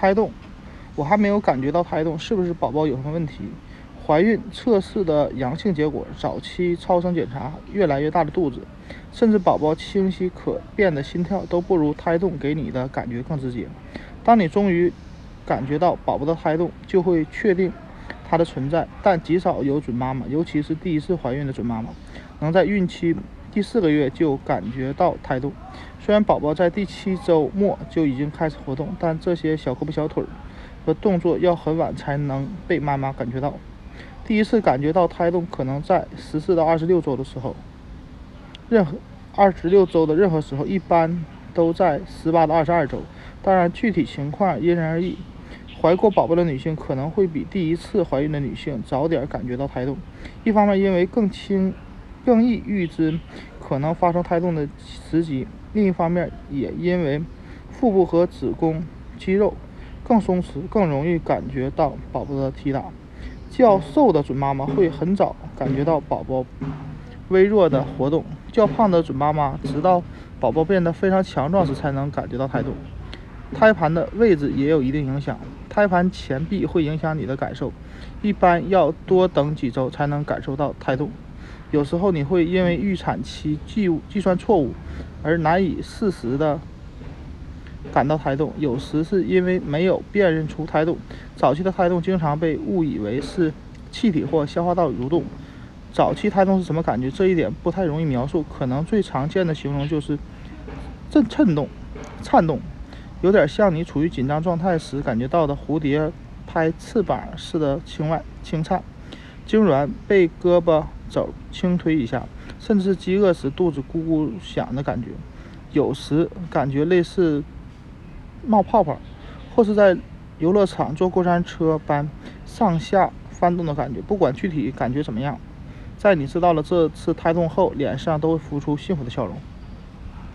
胎动，我还没有感觉到胎动，是不是宝宝有什么问题？怀孕测试的阳性结果，早期超声检查越来越大的肚子，甚至宝宝清晰可辨的心跳都不如胎动给你的感觉更直接。当你终于感觉到宝宝的胎动，就会确定它的存在。但极少有准妈妈，尤其是第一次怀孕的准妈妈，能在孕期第四个月就感觉到胎动。虽然宝宝在第七周末就已经开始活动，但这些小胳膊小腿儿和动作要很晚才能被妈妈感觉到。第一次感觉到胎动，可能在十四到二十六周的时候，任何二十六周的任何时候，一般都在十八到二十二周。当然，具体情况因人而异。怀过宝宝的女性可能会比第一次怀孕的女性早点感觉到胎动，一方面因为更轻、更易预知可能发生胎动的时机，另一方面也因为腹部和子宫肌肉更松弛，更容易感觉到宝宝的踢打。较瘦的准妈妈会很早感觉到宝宝微弱的活动，较胖的准妈妈直到宝宝变得非常强壮时才能感觉到胎动。胎盘的位置也有一定影响，胎盘前壁会影响你的感受，一般要多等几周才能感受到胎动。有时候你会因为预产期计计算错误而难以适时的。感到胎动，有时是因为没有辨认出胎动。早期的胎动经常被误以为是气体或消化道蠕动。早期胎动是什么感觉？这一点不太容易描述，可能最常见的形容就是震颤动、颤动，有点像你处于紧张状态时感觉到的蝴蝶拍翅膀似的轻外轻颤、痉挛、被胳膊走轻推一下，甚至饥饿时肚子咕咕响的感觉。有时感觉类似。冒泡泡，或是在游乐场坐过山车般上下翻动的感觉。不管具体感觉怎么样，在你知道了这次胎动后，脸上都会浮出幸福的笑容。